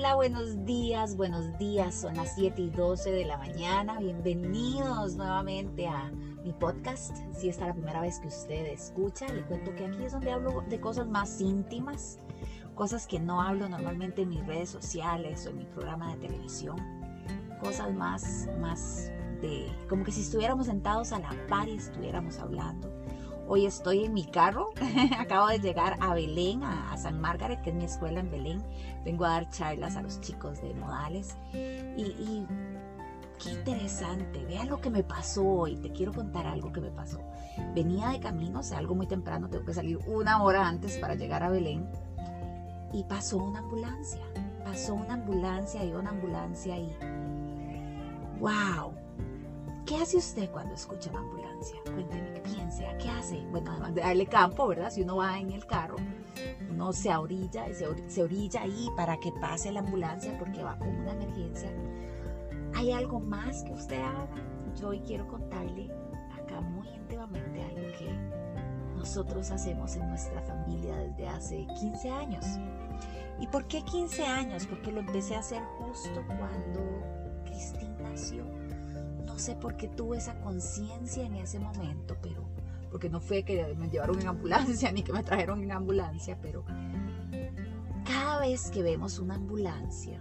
Hola, buenos días, buenos días. Son las 7 y 12 de la mañana. Bienvenidos nuevamente a mi podcast. Si esta es la primera vez que usted escucha, le cuento que aquí es donde hablo de cosas más íntimas, cosas que no hablo normalmente en mis redes sociales o en mi programa de televisión, cosas más, más de como que si estuviéramos sentados a la par y estuviéramos hablando Hoy estoy en mi carro, acabo de llegar a Belén, a, San Margaret, que es mi escuela en Belén. Vengo a dar charlas a los chicos de modales. Y, qué interesante, vean lo que me pasó hoy, te quiero contar algo que me pasó. Venía de camino, o sea, algo muy temprano, tengo que salir una hora antes para llegar a Belén. Y pasó una ambulancia, pasó una ambulancia y una ambulancia y wow, ¿qué hace usted cuando escucha una ambulancia? Cuénteme, ¿qué piensa? ¿Qué hace? Bueno, además de darle campo, ¿verdad? Si uno va en el carro, uno se orilla, se, orilla ahí para que pase la ambulancia porque va con una emergencia. ¿Hay algo más que usted haga? Yo hoy quiero contarle acá muy íntimamente algo que nosotros hacemos en nuestra familia desde hace 15 años. ¿Y por qué 15 años? Porque lo empecé a hacer justo cuando Cristina nació sé por qué tuve esa conciencia en ese momento, pero porque no fue que me llevaron en ambulancia ni que me trajeron en ambulancia, pero cada vez que vemos una ambulancia,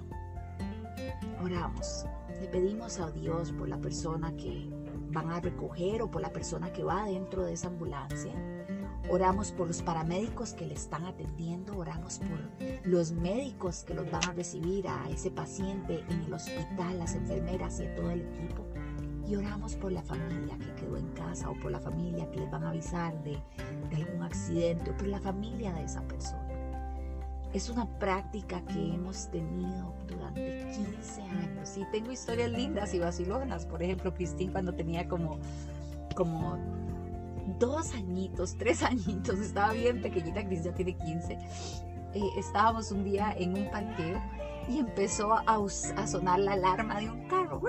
oramos, le pedimos a Dios por la persona que van a recoger o por la persona que va dentro de esa ambulancia. Oramos por los paramédicos que le están atendiendo, oramos por los médicos que los van a recibir a ese paciente en el hospital, las enfermeras y a todo el equipo y oramos por la familia que quedó en casa o por la familia que les van a avisar de, algún accidente o por la familia de esa persona. Es una práctica que hemos tenido durante 15 años y tengo historias lindas y vacilonas. Por ejemplo, Cristín cuando tenía como, como dos añitos, tres añitos, estaba bien pequeñita, Cris ya tiene 15. Eh, estábamos un día en un parqueo y empezó a, a sonar la alarma de un carro.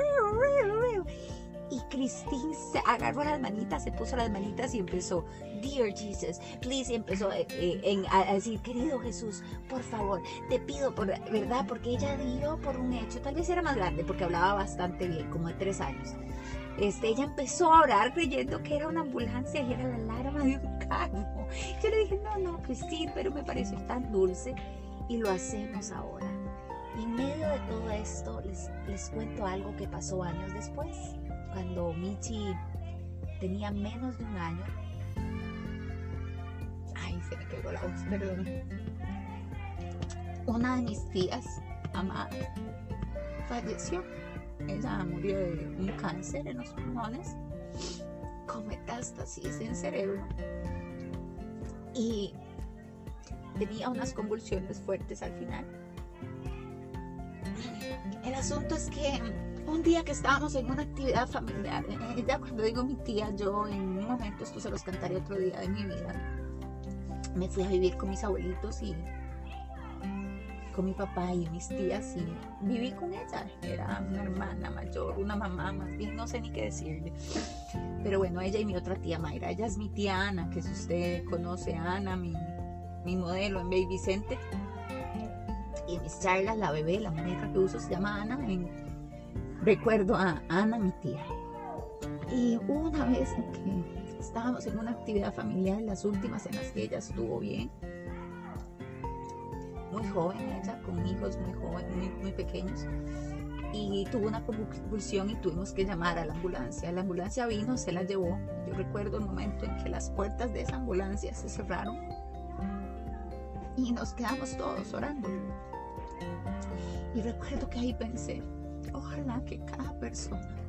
Y Cristín se agarró las manitas, se puso las manitas y empezó, Dear Jesus, please, y empezó eh, eh, a, decir, querido Jesús, por favor, te pido, por verdad, porque ella dio por un hecho, tal vez era más grande, porque hablaba bastante bien, como de tres años. Este, ella empezó a orar creyendo que era una ambulancia y era la alarma de un carro. Yo le dije, no, no, Cristín, pero me pareció tan dulce y lo hacemos ahora. Y en medio de todo esto les, les cuento algo que pasó años después cuando Michi tenía menos de un año. Ay, se me quedó la voz, perdón. Una de mis tías, amadas, falleció. Ella murió de un cáncer en los pulmones con metástasis en cerebro. Y tenía unas convulsiones fuertes al final. El asunto es que un día que estábamos en una actividad familiar, ella cuando digo mi tía, yo en un momento, esto se los cantaré otro día de mi vida, me fui a vivir con mis abuelitos y con mi papá y mis tías y viví con ella. Era una hermana mayor, una mamá más bien, no sé ni qué decirle. Pero bueno, ella y mi otra tía Mayra, ella es mi tía Ana, que si usted conoce a Ana, mi, mi modelo en Baby Vicente. Y en mis charlas, la bebé, la muñeca que uso se llama Ana. En, recuerdo a Ana, mi tía. Y una vez que estábamos en una actividad familiar, las últimas en las que ella estuvo bien, muy joven ella, con hijos muy jóvenes, muy, muy pequeños, y tuvo una convulsión y tuvimos que llamar a la ambulancia. La ambulancia vino, se la llevó. Yo recuerdo el momento en que las puertas de esa ambulancia se cerraron y nos quedamos todos orando. Y recuerdo que ahí pensé, Ojalá que cada persona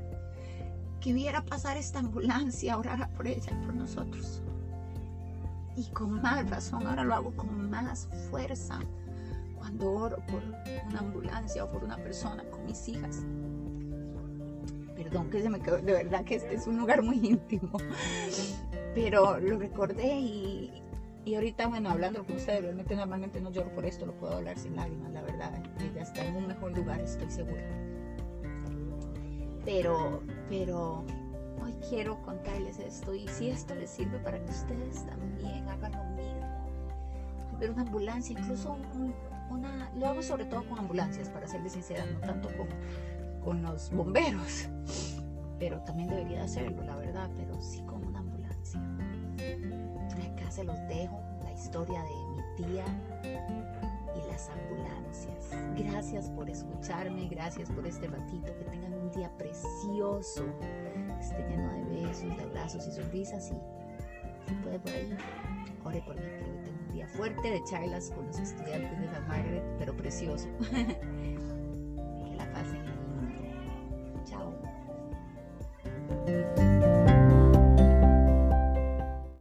que viera pasar esta ambulancia orara por ella y por nosotros. Y con más razón, ahora lo hago con más fuerza cuando oro por una ambulancia o por una persona con mis hijas. Perdón que se me quedó, de verdad que este es un lugar muy íntimo. Pero lo recordé y, y ahorita, bueno, hablando con ustedes, realmente normalmente no lloro por esto, lo puedo hablar sin lágrimas, la verdad. Ella está en un mejor lugar, estoy segura. Pero, pero hoy quiero contarles esto y si esto les sirve para que ustedes también hagan lo mismo. Ver una ambulancia, incluso un, una, lo hago sobre todo con ambulancias, para serles sincera, no tanto con, con los bomberos, pero también debería hacerlo, la verdad, pero sí con una ambulancia. Acá se los dejo, la historia de mi tía y las ambulancias. Gracias por escucharme, gracias por este ratito, que tengan un día precioso, esté lleno de besos, de abrazos y sonrisas y si puede por ahí, ore por mí, que hoy tengo un día fuerte de charlas con los estudiantes de San Margaret, pero precioso.